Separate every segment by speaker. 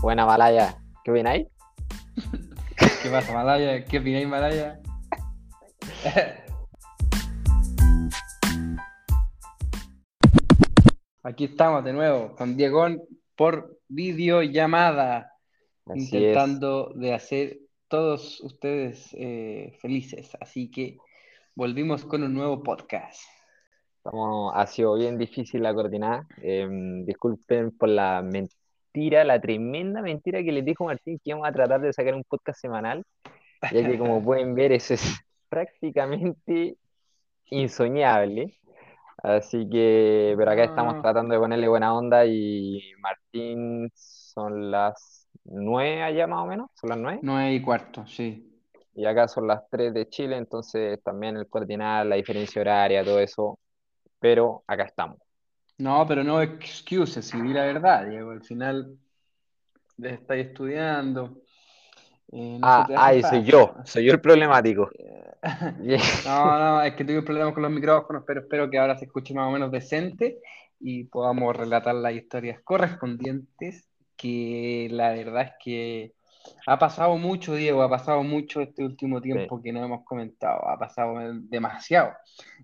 Speaker 1: Buena Malaya. ¿Qué opináis?
Speaker 2: ¿Qué pasa, Malaya? ¿Qué opináis, Malaya? Aquí estamos de nuevo con Diego por videollamada,
Speaker 1: Así
Speaker 2: intentando de hacer todos ustedes eh, felices. Así que volvimos con un nuevo podcast.
Speaker 1: Estamos, ha sido bien difícil la coordinar. Em, disculpen por la mentira, la tremenda mentira que les dijo Martín que íbamos a tratar de sacar un podcast semanal, ya que como pueden ver eso es prácticamente insoñable. Así que, pero acá estamos
Speaker 2: Ah.
Speaker 1: tratando de ponerle buena onda y Martín son las nueve allá más o menos, son las nueve.
Speaker 2: Nueve y cuarto, sí.
Speaker 1: Y acá son las 3 de Chile, entonces también el coordinar, la diferencia horaria, todo eso, pero acá estamos.
Speaker 2: No, pero no excuses, si di la verdad, Diego. Al final estáis estudiando. eh, no
Speaker 1: Ah, ay, soy yo, soy yo el problemático.
Speaker 2: No, no, es que tuve problemas con los micrófonos, pero espero que ahora se escuche más o menos decente y podamos relatar las historias correspondientes, que la verdad es que ha pasado mucho, Diego, ha pasado mucho este último tiempo que no hemos comentado, ha pasado demasiado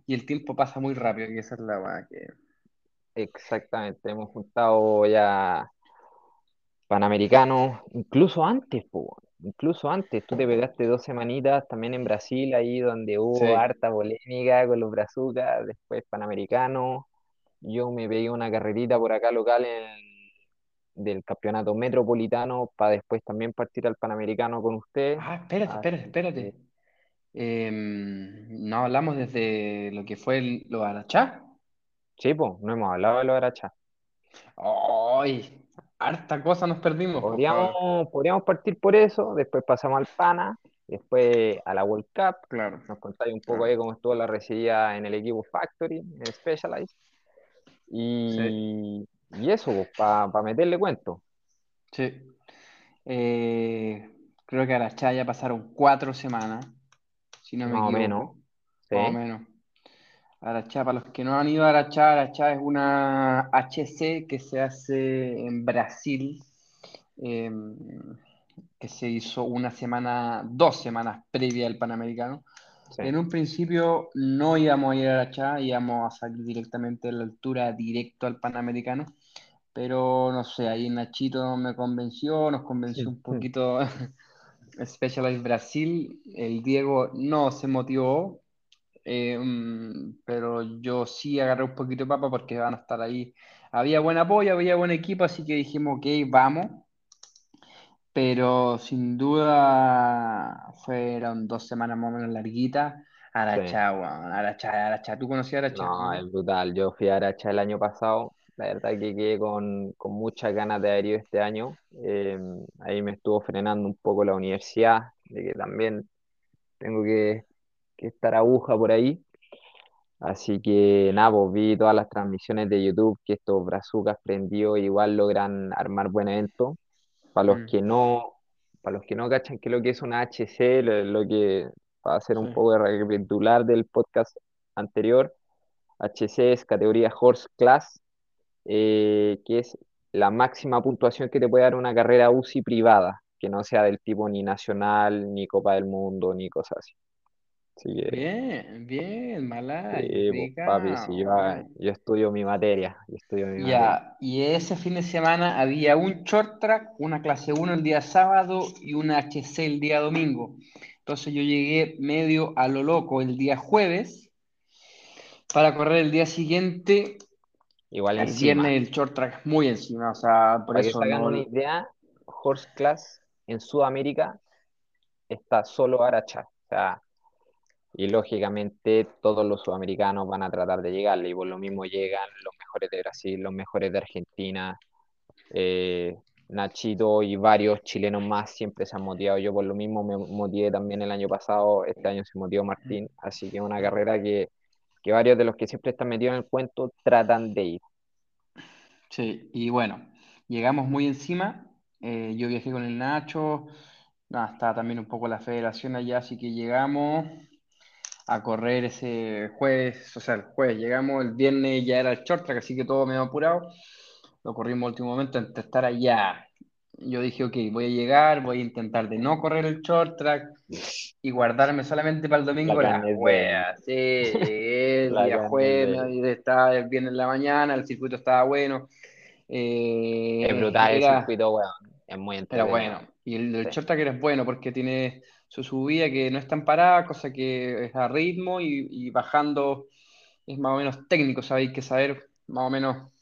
Speaker 2: y el tiempo pasa muy rápido y esa es la que...
Speaker 1: Exactamente, hemos juntado ya Panamericanos, incluso antes, po, incluso antes, tú te pegaste dos semanitas también en Brasil, ahí donde hubo
Speaker 2: Sí.
Speaker 1: harta polémica con los brazucas, después Panamericano, yo me pegué una carrerita por acá local en- del campeonato metropolitano para después también partir al Panamericano con usted.
Speaker 2: Ah, espérate, espérate, espérate. Em, no hablamos desde lo que fue el, lo Arachá.
Speaker 1: Sí, pues, no hemos hablado de los Arachá.
Speaker 2: ¡Ay! Harta cosa nos perdimos, favor.
Speaker 1: Podríamos, podríamos partir por eso, después pasamos al Pana, después a la World Cup,
Speaker 2: Claro.
Speaker 1: nos contáis un poco
Speaker 2: Claro.
Speaker 1: ahí cómo estuvo la recibida en el equipo Factory, en Specialized, y, y eso, para meterle cuento.
Speaker 2: Sí. Eh, creo que Arachá ya pasaron cuatro semanas, si no me
Speaker 1: Más o menos, ¿sí?
Speaker 2: Más o menos. Arachá, para los que no han ido a Arachá, Arachá es una HC que se hace en Brasil, eh, que se hizo una semana, dos semanas previa al Panamericano.
Speaker 1: Sí.
Speaker 2: En un principio no íbamos a ir a Arachá, íbamos a salir directamente de la altura directo al Panamericano, pero no sé, ahí Nachito me convenció, nos convenció un poquito Specialized Brasil, el Diego no se motivó, eh, pero yo sí agarré un poquito de papa porque van a estar ahí. Había buen apoyo, había buen equipo, así que dijimos, ok, vamos. Pero sin duda fueron dos semanas más o menos larguitas. Arachá, weón, Arachá, Arachá. ¿Tú conocías Arachá?
Speaker 1: No,
Speaker 2: no?
Speaker 1: es brutal. Yo fui a Aracha el año pasado. La verdad que quedé con, con muchas ganas de haber ido este año. Eh, ahí me estuvo frenando un poco la universidad, de que también tengo que, que estar aguja por ahí. Así que nada, pues vi todas las transmisiones de YouTube que estos brazucas prendidos igual logran armar buen evento. Para los
Speaker 2: Mm.
Speaker 1: que no, para los que no cachan qué es lo que es una HC, lo, lo que va a ser un
Speaker 2: Sí.
Speaker 1: poco de recapitular del podcast anterior, HC es categoría Horse Class, eh, que es la máxima puntuación que te puede dar una carrera UCI privada, que no sea del tipo ni nacional, ni Copa del Mundo, ni cosas así. Que,
Speaker 2: Bien, bien, Malay,
Speaker 1: sí, pues, papi, si yo,
Speaker 2: picao.
Speaker 1: yo estudio mi materia, yo estudio mi materia.
Speaker 2: Ya, y ese fin de semana había un short track, una clase 1 el día sábado y una HC el día domingo. Entonces yo llegué medio a lo loco el día jueves para correr el día siguiente,
Speaker 1: Igual
Speaker 2: el viernes el short track muy encima, o sea, por
Speaker 1: Para que
Speaker 2: eso
Speaker 1: hagan
Speaker 2: no...
Speaker 1: una idea, Horse Class en Sudamérica está solo Arachá. O sea, y lógicamente todos los sudamericanos van a tratar de llegarle, y por lo mismo llegan los mejores de Brasil, los mejores de Argentina, eh, Nachito y varios chilenos más siempre se han motivado. Yo por lo mismo me motivé también el año pasado, este año se motivó Martín, así que es una carrera que, que varios de los que siempre están metidos en el cuento tratan de ir.
Speaker 2: Sí, y bueno, llegamos muy encima. eh, yo viajé con el Nacho, nada, estaba también un poco la federación allá, así que llegamos a correr ese jueves, o sea, el jueves llegamos, el viernes ya era el short track, así que todo medio apurado. Lo corrimos último momento entre estar allá yo dije, ok, voy a llegar, voy a intentar de no correr el short track y guardarme solamente para el domingo
Speaker 1: La de-
Speaker 2: weas. Sí, llegué el
Speaker 1: La
Speaker 2: día jueves, estaba el viernes en la mañana, el circuito estaba bueno. eh,
Speaker 1: Es brutal el
Speaker 2: era-
Speaker 1: circuito, weón. Es muy
Speaker 2: Era
Speaker 1: entretenido.
Speaker 2: bueno. Y el, el
Speaker 1: Sí.
Speaker 2: short tracker es bueno porque tiene su subida que no es tan parada, cosa que es a ritmo y, y bajando es más o menos técnico, sabéis que saber más o menos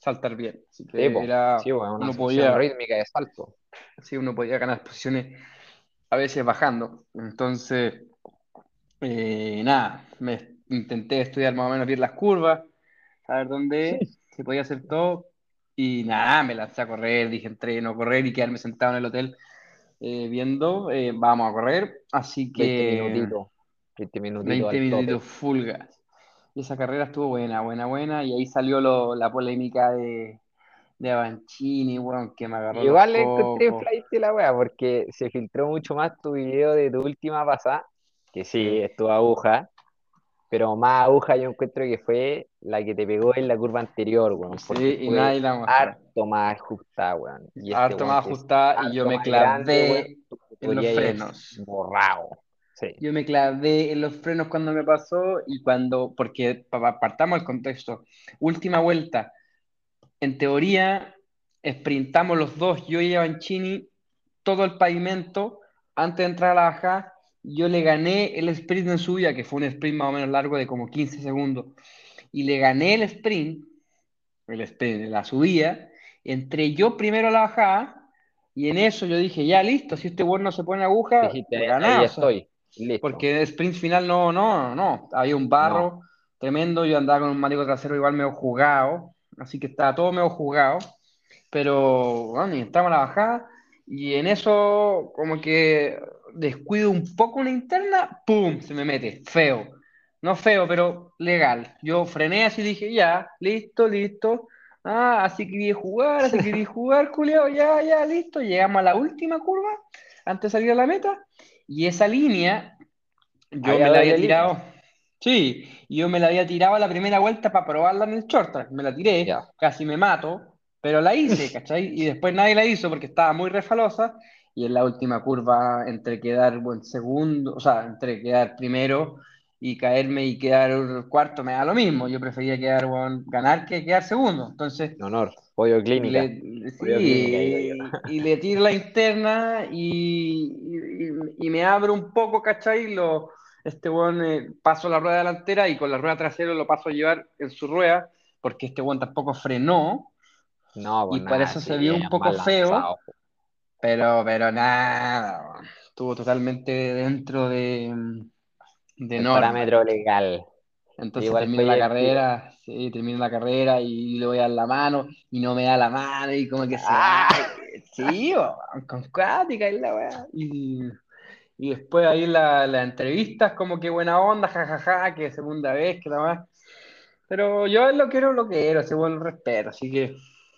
Speaker 2: saltar bien. Así que
Speaker 1: Sí, po.
Speaker 2: era,
Speaker 1: Sí, una
Speaker 2: uno podía,
Speaker 1: rítmica de salto.
Speaker 2: sí, uno podía ganar posiciones a veces bajando. Entonces, eh, nada, me intenté estudiar más o menos bien las curvas, saber dónde se podía hacer todo. Y nada, me lancé a correr, dije entreno, correr y quedarme sentado en el hotel eh, viendo, eh, vamos a correr. Así
Speaker 1: 20
Speaker 2: que
Speaker 1: minutitos. 20 minutitos
Speaker 2: 20
Speaker 1: al tope.
Speaker 2: minutitos full gas. Y esa carrera estuvo buena, buena, buena. Y ahí salió lo- la polémica de, de Avancini, weón, que me agarró
Speaker 1: Igual le encontré flight la wea, porque se filtró mucho más tu video de tu última pasada, que sí,
Speaker 2: Sí.
Speaker 1: estuvo aguja, pero más aguja yo encuentro que fue la que te pegó en la curva anterior, weón,
Speaker 2: Sí, y nadie la
Speaker 1: harto más ajustada, weón. Y este
Speaker 2: Harto
Speaker 1: weón
Speaker 2: más ajustada y yo me
Speaker 1: grande,
Speaker 2: clavé
Speaker 1: tú
Speaker 2: en los frenos.
Speaker 1: borrado. Sí,
Speaker 2: Yo me clavé en los frenos cuando me pasó y cuando, porque pa- pa- partamos el contexto. Última vuelta. En teoría, sprintamos los dos, yo y Avancini, todo el pavimento. Antes de entrar a la bajada, yo le gané el sprint en subida, que fue un sprint más o menos largo de como 15 segundos. Y le gané el sprint, el sprint, la subida. Entré yo primero a la bajada. Y en eso yo dije, ya listo, si este weón no se pone aguja,
Speaker 1: dijiste,
Speaker 2: gané,
Speaker 1: ahí estoy, listo.
Speaker 2: porque el sprint final no, no, no. Había un barro tremendo. Yo andaba con un marico trasero igual medio jugado. Así que estaba todo medio jugado. Pero bueno, y estamos a la bajada. Y en eso, como que descuido un poco una interna, ¡pum! Se me mete. Feo. No feo, pero legal. Yo frené así y dije, ya, listo, listo. Ah, así quería jugar, así quería jugar, culiao, ya, ya, listo. Llegamos a la última curva antes de salir a la meta. Y esa línea, yo
Speaker 1: Había
Speaker 2: me la había
Speaker 1: línea.
Speaker 2: tirado. Sí, yo me la había tirado a la primera vuelta para probarla en el short track. Me la tiré,
Speaker 1: Ya.
Speaker 2: casi me mato, pero la hice, ¿cachai? Y después nadie la hizo porque estaba muy refalosa. Y en la última curva, entre quedar buen segundo, o sea, entre quedar primero y caerme y quedar cuarto, me da lo mismo. Yo prefería quedar, buen, ganar que quedar segundo. Entonces,
Speaker 1: En honor, pollo clínica.
Speaker 2: le, sí,
Speaker 1: clínica,
Speaker 2: y le tiro la interna y, y- y me abro un poco, ¿cachai? Lo, este weón eh, paso la rueda delantera y con la rueda trasera lo paso a llevar en su rueda, porque este weón tampoco frenó,
Speaker 1: No, pues
Speaker 2: y
Speaker 1: nada,
Speaker 2: eso
Speaker 1: sí,
Speaker 2: se vio un poco feo.
Speaker 1: lanzado.
Speaker 2: pero, pero nada, estuvo totalmente dentro de, de
Speaker 1: El
Speaker 2: norma.
Speaker 1: parámetro legal.
Speaker 2: Entonces
Speaker 1: Igual
Speaker 2: termino la carrera, sí, termino la carrera y le voy a dar la mano y no me da la mano y como que se
Speaker 1: Ah.
Speaker 2: sí, con cuática y la weá. Y, y después ahí la, las entrevistas, como que buena onda, jajaja, que segunda vez, que la más. Pero yo lo quiero, lo quiero, ese buen respeto, así que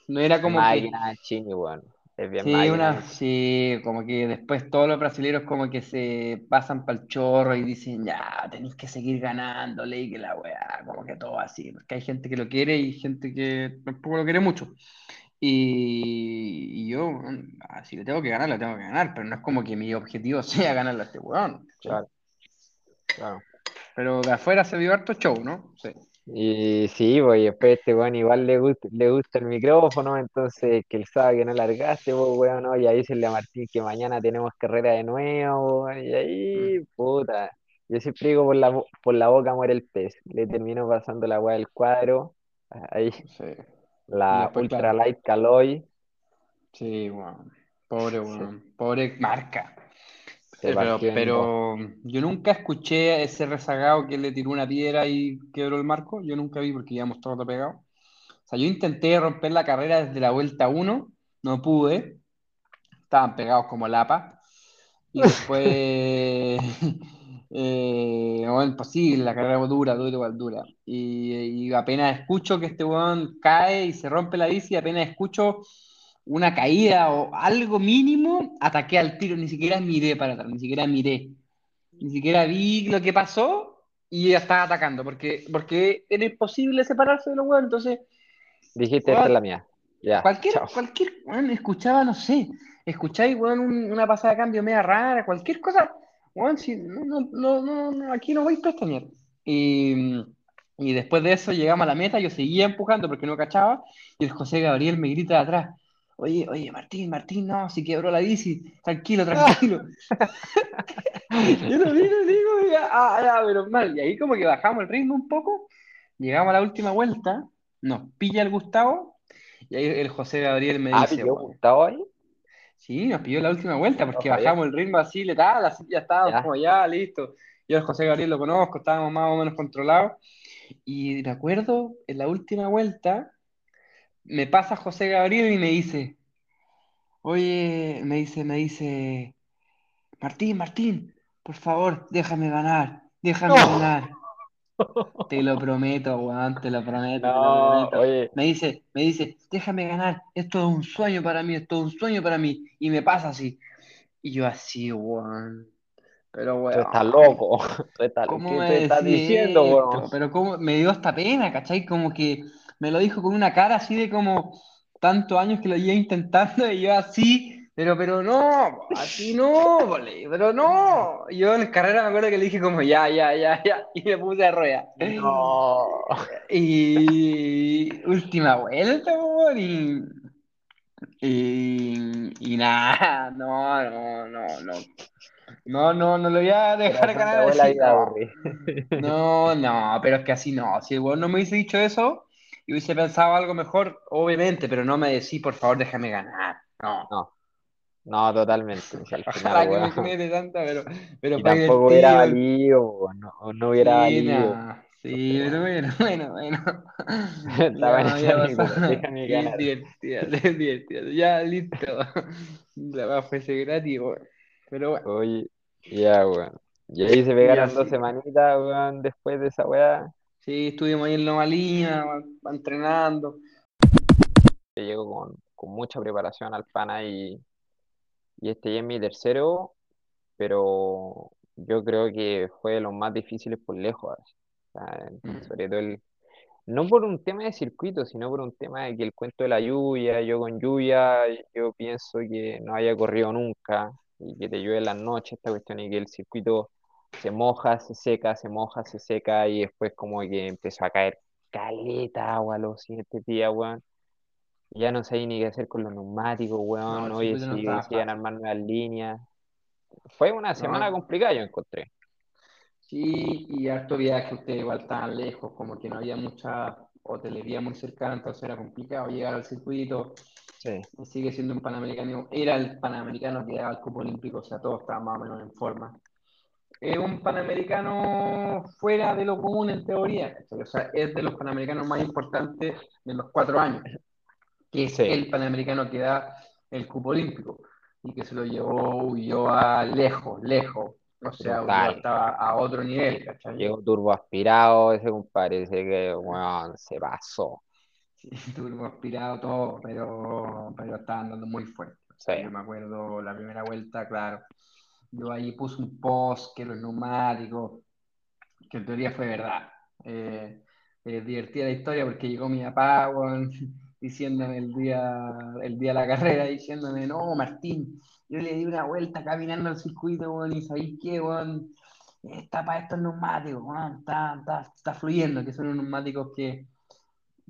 Speaker 2: no era como que.
Speaker 1: Máquina chini, weón. Es bien
Speaker 2: Sí, una, sí, como que después todos los brasileños como que se pasan para el chorro y dicen, ya, tenéis que seguir ganándole y que la weá, como que todo así, porque hay gente que lo quiere y gente que tampoco lo quiere mucho. Y, y yo, ah, si le tengo que ganar, lo tengo que ganar, pero no es como que mi objetivo sea ganarle a este weón.
Speaker 1: Claro. Claro.
Speaker 2: Pero de afuera se vio harto show, ¿no? Sí.
Speaker 1: Y sí, pues y después este weón igual le gusta, le gusta el micrófono, entonces que él sabe que no largaste, pues weón, no, y ahí dice a Martín que mañana tenemos carrera de nuevo, weón, y ahí, puta, yo siempre digo por la, por la boca muere el pez, le termino pasando la weá del cuadro, ahí,
Speaker 2: Sí,
Speaker 1: la
Speaker 2: después,
Speaker 1: Ultra
Speaker 2: claro.
Speaker 1: Light Caloi,
Speaker 2: sí, weón. Pobre weón, pobre marca. Pero, yo nunca escuché ese rezagado que le tiró una piedra y quebró el marco. Yo nunca vi porque íbamos todos pegados. O sea, yo intenté romper la carrera desde la vuelta 1, no pude. Estaban pegados como lapa. Y después, eh, no, imposible, la carrera dura, dura, igual dura. Y, y apenas escucho que este weón cae y se rompe la bici, apenas escucho una caída o algo mínimo, ataqué al tiro, ni siquiera miré para atrás, ni siquiera miré, ni siquiera vi lo que pasó y ya estaba atacando, porque, porque era imposible separarse de los weones, entonces,
Speaker 1: Dijiste, esta es la mía. Ya,
Speaker 2: Cualquier,
Speaker 1: chao.
Speaker 2: cualquier, weón, escuchaba, no sé, escucháis, weón, un- una pasada de cambio media rara, cualquier cosa, weón, si, no, no, no, no, aquí no voy a pestañear. Y, y después de eso llegamos a la meta, yo seguía empujando porque no cachaba, y el José Gabriel me grita de atrás, oye, oye, Martín, Martín, no, si quebró la bici, tranquilo, tranquilo. Yo lo y digo, ya, ah, ya, pero mal, y ahí como que bajamos el ritmo un poco, llegamos a la última vuelta, nos pilla el Gustavo, y ahí el José Gabriel me
Speaker 1: Ah,
Speaker 2: dice,
Speaker 1: ¿pilló Gustavo ahí?
Speaker 2: Sí, nos pidió la última vuelta porque bajamos el ritmo así letal, así ya estábamos
Speaker 1: Ya.
Speaker 2: como ya, listo. Yo al José Gabriel lo conozco, estábamos más o menos controlados. Y me acuerdo, en la última vuelta, me pasa José Gabriel y me dice, oye, me dice, me dice, Martín, Martín, por favor, déjame ganar, déjame
Speaker 1: No.
Speaker 2: ganar. Te lo prometo, weón, te lo prometo, te lo prometo. Me dice, me dice, déjame ganar, esto es un sueño para mí, esto es un sueño para mí. Y me pasa así. Y yo así, weón. Pero,
Speaker 1: tú estás
Speaker 2: weón,
Speaker 1: loco. Tú estás-
Speaker 2: ¿cómo
Speaker 1: ¿Qué
Speaker 2: me
Speaker 1: te estás diciendo, weón?
Speaker 2: Pero cómo me dio esta pena, ¿cachai? Como que me lo dijo con una cara así de como tantos años que lo llevo intentando y yo así, pero, pero no, así no, pero no. Yo en carrera me acuerdo que le dije como ya, ya, ya, ya, y me puse a rueda.
Speaker 1: No.
Speaker 2: Y última vuelta, y, y, y nada, no, no, no, no. No, no, no lo voy a dejar ganar No, no, no, pero es que así no. Si el weón no me hubiese dicho eso y hubiese pensado algo mejor, obviamente, pero no me decís, por favor, déjame ganar. No.
Speaker 1: No, no, totalmente. Al
Speaker 2: Ojalá
Speaker 1: final,
Speaker 2: que me tanta, pero, pero
Speaker 1: Y tampoco hubiera valido, no, no hubiera
Speaker 2: Sí,
Speaker 1: valido.
Speaker 2: no. Sí, pero bueno, bueno, bueno.
Speaker 1: Estaba en
Speaker 2: Ya,
Speaker 1: esa
Speaker 2: ya
Speaker 1: anécdota,
Speaker 2: pasó.
Speaker 1: déjame
Speaker 2: Y es
Speaker 1: ganar.
Speaker 2: divertido. Ya, listo. La va fuese gratis, weón. Pero bueno,
Speaker 1: Oye, ya, weón. Y ahí se pegaron dos semanitas, weón, después de esa weá.
Speaker 2: Sí, estuvimos ahí en Loma Lima, entrenando.
Speaker 1: llego con, con mucha preparación al pana y, y este ya es mi tercero, pero yo creo que fue de los más difíciles por lejos. O sea,
Speaker 2: Mm.
Speaker 1: sobre todo el, no por un tema de circuito, sino por un tema de que el cuento de la lluvia, yo con lluvia, yo pienso que no haya corrido nunca y que te llueve en las noches esta cuestión y que el circuito se moja, se seca, se moja, se seca y después como que empezó a caer caleta agua los siguientes días, weón. Ya no sabía ni qué hacer con los neumáticos,
Speaker 2: No,
Speaker 1: weón.
Speaker 2: el
Speaker 1: Oye,
Speaker 2: no
Speaker 1: si a
Speaker 2: fácil.
Speaker 1: armar nuevas líneas. Fue una semana
Speaker 2: No,
Speaker 1: complicada, yo encontré.
Speaker 2: sí, y harto viaje, ustedes igual estaban lejos, como que no había mucha hotelería muy cercana, entonces era complicado llegar al circuito.
Speaker 1: Sí,
Speaker 2: Sigue siendo un panamericano, era el panamericano que daba el cupo olímpico, o sea, todos estaban más o menos en forma. Es un panamericano fuera de lo común en teoría, ¿cachai? o sea, es de los panamericanos más importantes de los cuatro años, que es
Speaker 1: sí,
Speaker 2: el panamericano que da el cupo olímpico y que se lo llevó, huyó a lejos, lejos, o sea,
Speaker 1: brutal.
Speaker 2: hasta a otro nivel, ¿cachai?
Speaker 1: Llegó turbo aspirado ese compadre, ese que, weón, se pasó.
Speaker 2: Sí, turbo aspirado todo, pero, pero estaba andando muy fuerte.
Speaker 1: Sí,
Speaker 2: yo me acuerdo la primera vuelta, claro, yo ahí puse un post que los neumáticos, que en teoría fue verdad. Eh, es divertida la historia porque llegó mi papá, weón, diciéndome el día, el día de la carrera, diciéndome, no, Martín, yo le di una vuelta caminando al circuito, weón, y ¿sabéis qué, weón? Está para estos neumáticos, está, está, está fluyendo, que son unos neumáticos que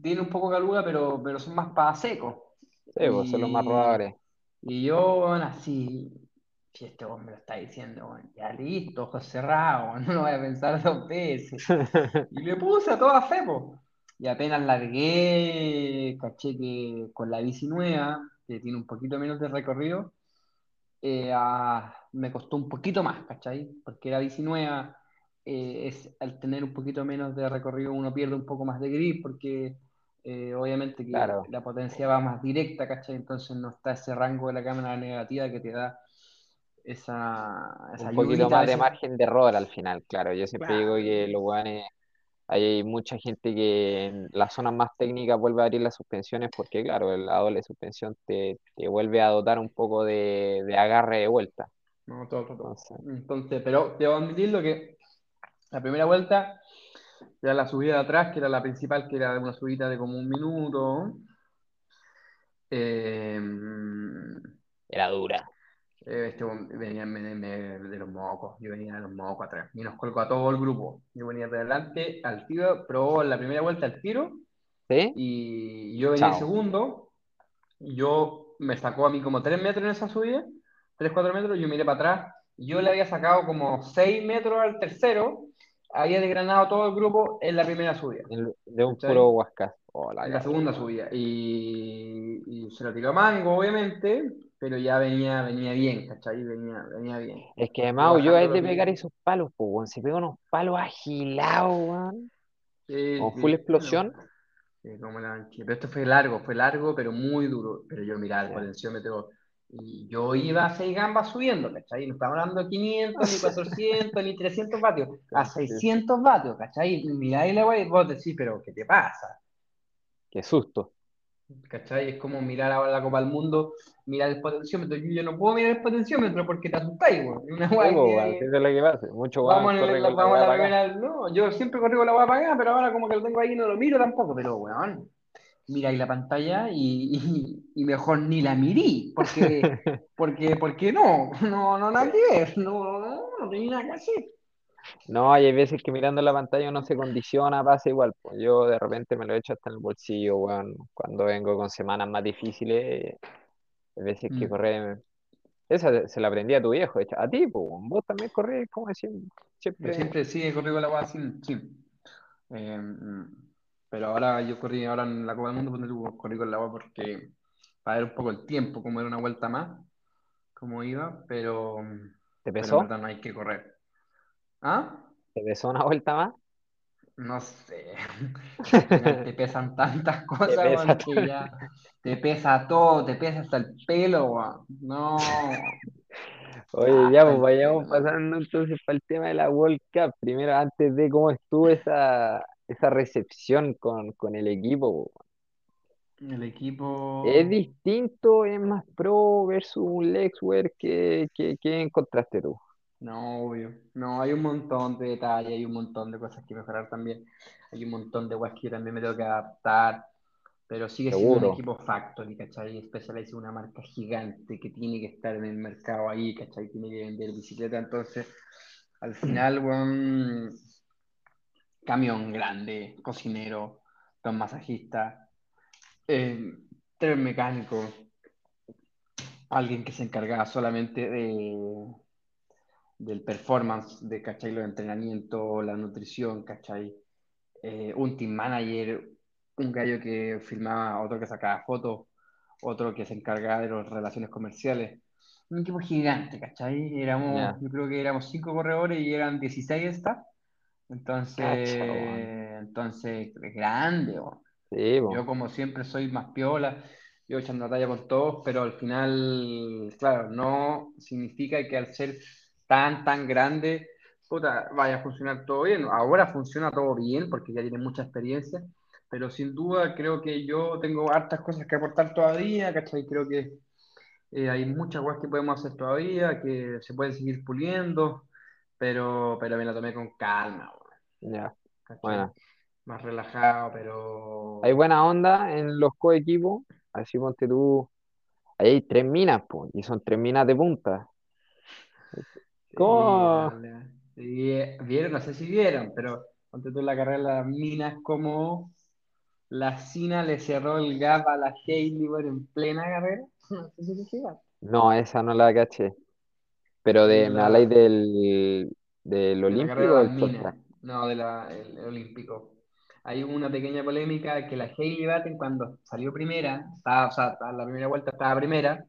Speaker 2: tienen un poco de caluga, pero, pero son más para seco.
Speaker 1: sí, pues son los más
Speaker 2: Y,
Speaker 1: rodadores.
Speaker 2: y yo, weón, así, si este lo está diciendo, ya listo, ojos cerrados, no lo voy a pensar dos veces. Y le puse a toda fe, po. Y apenas largué, caché que con la bici nueva, que tiene un poquito menos de recorrido, eh, ah, me costó un poquito más, ¿cachai? Porque la bici nueva eh, es, al tener un poquito menos de recorrido uno pierde un poco más de grip porque eh, obviamente que
Speaker 1: Claro,
Speaker 2: la potencia va más directa, ¿cachai? Entonces no está ese rango de la cámara negativa que te da esa, esa
Speaker 1: un poquito más de margen de error al final, claro. Yo siempre digo que los weones, hay mucha gente que en las zonas más técnicas vuelve a abrir las suspensiones porque, claro, el la doble suspensión te, te vuelve a dotar un poco de, de agarre de vuelta.
Speaker 2: no, todo, todo, todo.
Speaker 1: Entonces,
Speaker 2: Entonces, pero debo admitirlo que la primera vuelta era la subida de atrás, que era la principal, que era una subida de como un minuto. Eh,
Speaker 1: Era dura.
Speaker 2: Eh, este, venía me- me- de los mocos, yo venía de los mocos atrás y nos colgó a todo el grupo. Yo venía de adelante al tiro, probó la primera vuelta al tiro
Speaker 1: ¿Sí?
Speaker 2: y yo venía
Speaker 1: Chao.
Speaker 2: segundo. y Yo me sacó a mí como 3 metros en esa subida, 3, 4 metros, yo miré para atrás. Yo le había sacado como 6 metros al tercero, había desgranado todo el grupo en la primera subida,
Speaker 1: De un puro Huasca. Oh, la
Speaker 2: la segunda subida. Y, y se lo tiró a Mango, obviamente, pero ya venía, venía bien, ¿cachai? Venía, venía bien.
Speaker 1: Es que además yo es de pegar esos palos, pues, weón. Se pega unos palos agilados, weón.
Speaker 2: Sí,
Speaker 1: Con
Speaker 2: sí,
Speaker 1: full explosión.
Speaker 2: no, sí, como la. Pero esto fue largo, fue largo, pero muy duro. Pero yo miraba el potenciómetro y yo iba a 6 gambas subiendo, ¿cachai? No estamos hablando de 500, ni 400, ni 300 vatios, a
Speaker 1: Sí.
Speaker 2: 600 vatios, ¿cachai? Y miráis la wey y vos decís, pero ¿qué te pasa?
Speaker 1: Qué susto.
Speaker 2: ¿Cachai? Es como mirar ahora la Copa del Mundo, mirar el potenciómetro. Yo, yo no puedo mirar el potenciómetro porque te asustáis. Es Una
Speaker 1: Sí,
Speaker 2: weá
Speaker 1: po,
Speaker 2: que-
Speaker 1: eso es lo que pasa. Mucho weón
Speaker 2: Vamos, el,
Speaker 1: la
Speaker 2: vamos primera. No, yo siempre corrí con la weá apagada, pero ahora como que lo tengo ahí y no lo miro tampoco. Pero, weón, mira ahí la pantalla y, y, y mejor ni la mirí. Porque, porque, porque no, no, no, nada que ver. No, no, no tenía nada que hacer.
Speaker 1: No, hay veces que mirando la pantalla uno se condiciona, pasa igual. Pues yo de repente me lo echo hasta en el bolsillo, weón. Cuando vengo con semanas más difíciles, hay veces que
Speaker 2: Mm.
Speaker 1: correr. Esa se la aprendí a tu viejo. A ti, pues, vos también corres, como
Speaker 2: Yo
Speaker 1: siempre.
Speaker 2: siempre sí he corrido con la weá así, sí. Eh, mm, pero ahora yo corrí ahora en la Copa del Mundo, pues, corrí con la weá porque para ver un poco el tiempo, como era una vuelta más, cómo iba, pero,
Speaker 1: ¿Te
Speaker 2: pero
Speaker 1: pesó?
Speaker 2: verdad no hay que correr. ¿Ah?
Speaker 1: ¿Te pesó una vuelta más?
Speaker 2: No sé. Te pesan tantas cosas,
Speaker 1: pesa
Speaker 2: weón, que ya te pesa todo, te pesa hasta el pelo, weón. No.
Speaker 1: Oye,
Speaker 2: Ah,
Speaker 1: ya, pues vayamos pasando entonces para el tema de la World Cup. Primero, antes de cómo estuvo esa, esa recepción con, con el equipo. po.
Speaker 2: El equipo.
Speaker 1: ¿Es distinto, es más pro versus un Lexware? ¿Qué, qué, qué encontraste tú?
Speaker 2: No, obvio. No, hay un montón de detalles, hay un montón de cosas que mejorar también. Hay un montón de cosas que yo también me tengo que adaptar. Pero sigue siendo un equipo factory, ¿cachai? Specialized es una marca gigante que tiene que estar en el mercado ahí, ¿cachai? Tiene que vender bicicleta. Entonces, al final, weón, camión grande, cocinero, dos masajistas, eh, tres mecánicos, alguien que se encargaba solamente de, del performance, de, ¿cachai? Los entrenamientos, la nutrición, ¿cachai? Eh, un team manager, un gallo que filmaba, otro que sacaba fotos, otro que se encargaba de las relaciones comerciales. Un equipo gigante, ¿cachai? Éramos,
Speaker 1: Ya.
Speaker 2: yo creo que éramos cinco corredores y eran 16 staff. Entonces,
Speaker 1: Cacha, weón.
Speaker 2: entonces, es grande, weón.
Speaker 1: Sí, po.
Speaker 2: Yo como siempre soy más piola, yo echando la talla con todos, pero al final, claro, no significa que al ser tan, tan grande, puta, vaya a funcionar todo bien. Ahora funciona todo bien porque ya tiene mucha experiencia, pero sin duda creo que yo tengo hartas cosas que aportar todavía, ¿cachai? Creo que eh, hay muchas cosas que podemos hacer todavía, que se pueden seguir puliendo, pero, pero me la tomé con calma,
Speaker 1: Ya. Bueno,
Speaker 2: Más relajado, pero...
Speaker 1: hay buena onda en los coequipos. Así ponte tú. Ahí hay tres minas, pues, y son tres minas de punta. ¿Cómo?
Speaker 2: Sí, vieron, no sé si vieron, pero ponte tú la carrera de las minas como la Sina le cerró el gap a la Hailey en plena carrera. No sé si te fijas.
Speaker 1: No, esa no la caché. Pero de, ¿me habláis
Speaker 2: la,
Speaker 1: del, del olímpico o
Speaker 2: de
Speaker 1: del
Speaker 2: no, del olímpico. Hay una pequeña polémica que la Hailey Batten cuando salió primera, estaba, o sea, a la primera vuelta estaba primera.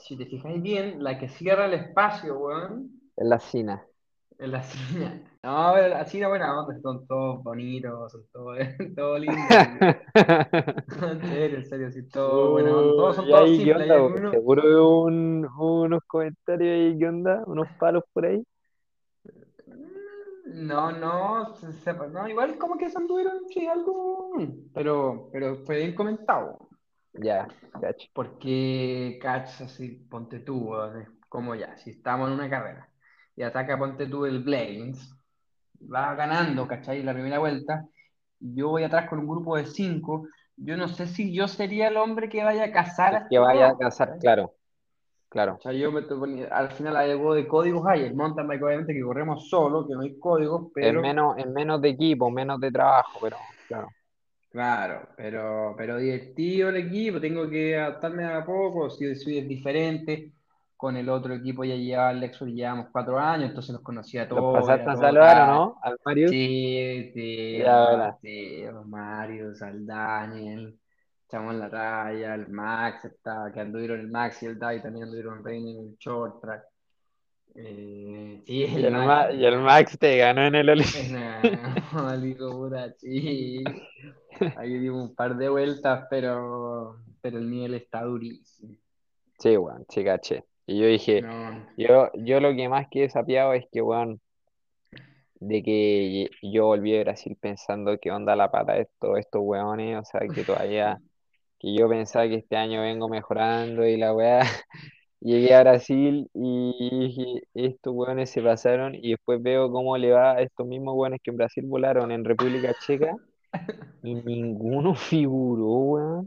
Speaker 2: Si te fijáis bien, la que cierra el espacio, weón,
Speaker 1: Es la Sina.
Speaker 2: En la China. No, pero la China, buena onda, son todos bonitos, son todos, todos lindos. En serio, en serio, sí, todos buena onda. Todos son todos
Speaker 1: ahí, ¿qué
Speaker 2: simples.
Speaker 1: onda?
Speaker 2: Hay.
Speaker 1: Seguro veo un- unos comentarios ahí, ¿qué onda? Unos palos por ahí.
Speaker 2: No, no, se- se- no, igual como que se anduvieron, sí, algo. Pero, pero fue bien comentado.
Speaker 1: Ya, cacho.
Speaker 2: Porque, cach, así, ponte tú, es como ya, si estamos en una carrera y ataca, ponte tú el Blains, va ganando, ¿cachai? La primera vuelta, yo voy atrás con un grupo de cinco, yo no sé si yo sería el hombre que vaya a cazar
Speaker 1: El que vaya a cazar, claro, claro.
Speaker 2: O sea, yo me estoy poniendo- al final hay algo de códigos hay, el mountain bike obviamente que corremos solo, que no hay códigos,
Speaker 1: Es
Speaker 2: pero
Speaker 1: menos, es menos de equipo, menos de trabajo, pero claro.
Speaker 2: Claro, pero, pero divertido el equipo, tengo que adaptarme a poco, si soy es diferente, con el otro equipo ya llevaba el Lexus, llevamos cuatro años, entonces los conocía a
Speaker 1: ¿Los
Speaker 2: todos,
Speaker 1: pasaste a saludar no? Al Marius.
Speaker 2: Sí, sí,
Speaker 1: verás.
Speaker 2: Mateo, Mario, al Daniel, echamos la talla, el Max, está, que anduvieron el Max y el Dai también anduvieron en el short track. Eh, sí,
Speaker 1: Y
Speaker 2: el Max,
Speaker 1: Ma-
Speaker 2: el
Speaker 1: y el
Speaker 2: Max.
Speaker 1: Max te ganó en el Olímpico.
Speaker 2: puta, sí. Ahí dimos un par de vueltas, pero, pero el nivel está durísimo.
Speaker 1: Sí, weón, sí, caché. Y yo dije,
Speaker 2: No,
Speaker 1: yo, yo lo que más quedé sapiado es que, weón, de que yo volví a Brasil pensando que onda la pata de estos, estos weones, o sea, que todavía, que yo pensaba que este año vengo mejorando y la weá, llegué a Brasil y dije, estos weones se pasaron y después veo cómo le va a estos mismos weones que en Brasil volaron en República Checa y ninguno figuró.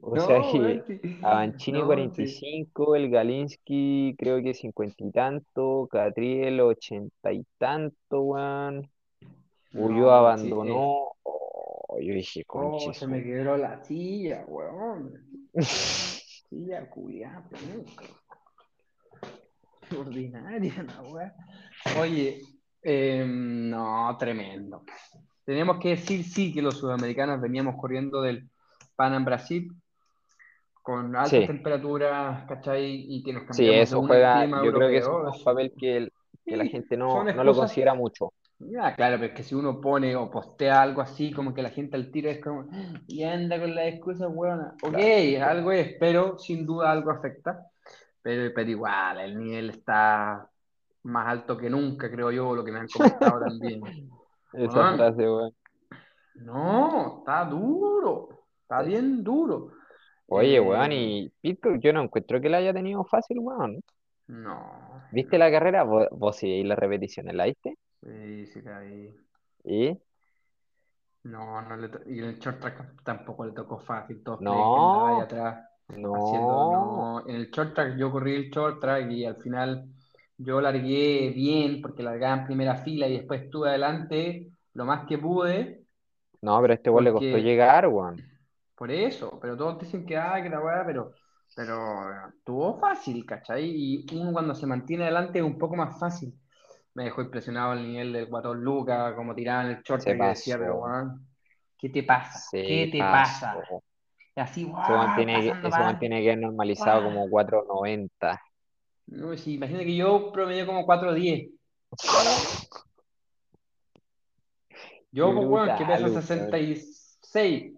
Speaker 1: O sea que. Avancini
Speaker 2: No, sí.
Speaker 1: 45, el Galinsky creo que 50 y tanto, Catriel 80 y tanto, weón. Ulloa
Speaker 2: No, sí, eh.
Speaker 1: abandonó. Oh, yo dije,
Speaker 2: Oh,
Speaker 1: conche
Speaker 2: se me quebró la silla, weón. Silla culiada, penca. Ordinaria la weá. Oye, eh, no, tremendo. Tenemos que decir, sí, que los sudamericanos veníamos corriendo del Pan en Brasil con altas
Speaker 1: Sí,
Speaker 2: temperaturas, ¿cachai? Y que nos
Speaker 1: sí,
Speaker 2: cambiamos de
Speaker 1: eso juega,
Speaker 2: clima
Speaker 1: yo creo que juega un papel que, el- que la
Speaker 2: Sí,
Speaker 1: gente no, no lo considera mucho.
Speaker 2: Ah, claro, pero es que si uno pone o postea algo así, como que la gente al tiro es como, y anda con las excusas, weón. Ok,
Speaker 1: Claro,
Speaker 2: algo es, pero sin duda algo afecta. Pero, pero igual, el nivel está más alto que nunca, creo yo, lo que me han comentado también.
Speaker 1: esa
Speaker 2: Weón,
Speaker 1: frase, weón.
Speaker 2: no, está duro, está bien duro.
Speaker 1: Oye, weón,
Speaker 2: Eh,
Speaker 1: y Pitcock yo no encuentro que la haya tenido fácil, weón.
Speaker 2: no,
Speaker 1: ¿Viste la carrera? Vos, vos sí, las repeticiones, ¿la viste?
Speaker 2: Sí, sí, caí.
Speaker 1: ¿Y?
Speaker 2: No, no le y el short track tampoco le tocó fácil. Todos andaba ahí
Speaker 1: No,
Speaker 2: atrás haciendo,
Speaker 1: no.
Speaker 2: no. En el short track yo corrí el short track y al final yo largué bien porque largaba en primera fila y después estuve adelante lo más que pude
Speaker 1: No, pero a este weón le costó llegar, weón.
Speaker 2: por eso, pero todos dicen que, ah, que la weá, pero, pero estuvo fácil, ¿cachai? Y uno cuando se mantiene adelante es un poco más fácil. Me dejó impresionado el nivel del guatón Luca, como tiraban el short
Speaker 1: Se
Speaker 2: yo decía, pero weón, ¿qué te pasa? ¿Qué
Speaker 1: se
Speaker 2: te pasa? Y así,
Speaker 1: Ese weón
Speaker 2: ¡guau!
Speaker 1: tiene que,
Speaker 2: Pasando
Speaker 1: ese
Speaker 2: para
Speaker 1: weón
Speaker 2: adelante.
Speaker 1: tiene que haber normalizado
Speaker 2: ¡guau!
Speaker 1: como 4.90.
Speaker 2: No, sí, imagínate que yo promedio como 4.10.
Speaker 1: Qué
Speaker 2: Yo, pues, weón, que peso
Speaker 1: weón.
Speaker 2: 66.
Speaker 1: Qué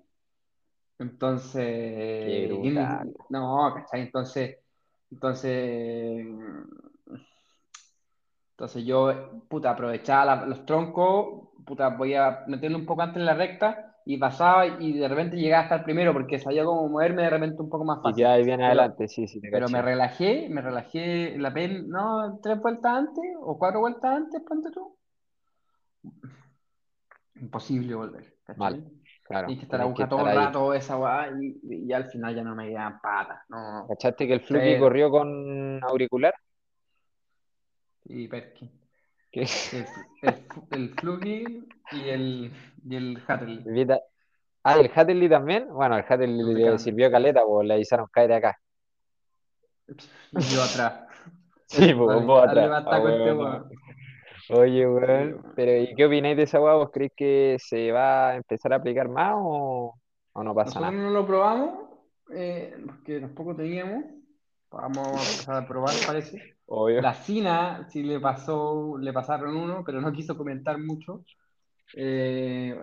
Speaker 2: Entonces, no, ¿cachai? Entonces, entonces, entonces yo, puta, aprovechaba la- los troncos, puta, voy a meterlo un poco antes en la recta y pasaba y de repente llegaba hasta el primero porque sabía cómo moverme de repente un poco más
Speaker 1: Y
Speaker 2: fácil.
Speaker 1: ahí bien
Speaker 2: Pero,
Speaker 1: adelante, sí, sí, te
Speaker 2: pero me relajé, me relajé la pen, no, tres vueltas antes o cuatro vueltas antes, ponte tú. Imposible volver,
Speaker 1: Mal,
Speaker 2: ¿cachai?
Speaker 1: claro.
Speaker 2: Tienes que estar aguja todo el rato, esa weá, y, y ya al final ya no me quedan patas, no,
Speaker 1: ¿Cachaste que el Fluky corrió con auricular?
Speaker 2: Y Perkin.
Speaker 1: Que
Speaker 2: El, el, el y el, y el Hatterley,
Speaker 1: Ah, ¿y el Hatterley también? Bueno, el Hatterley le sirvió caleta, pues le avisaron caer acá.
Speaker 2: Y yo atrás.
Speaker 1: Sí, pues vos atrás. Ah,
Speaker 2: este
Speaker 1: bueno. Oye, weón. pero ¿y qué opináis de esa weá? ¿Vos creéis que se va a empezar a aplicar más o, o no pasa
Speaker 2: Nosotros
Speaker 1: nada?
Speaker 2: no lo probamos, eh, porque tampoco teníamos. Vamos a empezar a probar, parece.
Speaker 1: Obvio.
Speaker 2: La Sina sí le pasó, le pasaron uno, pero no quiso comentar mucho. Eh,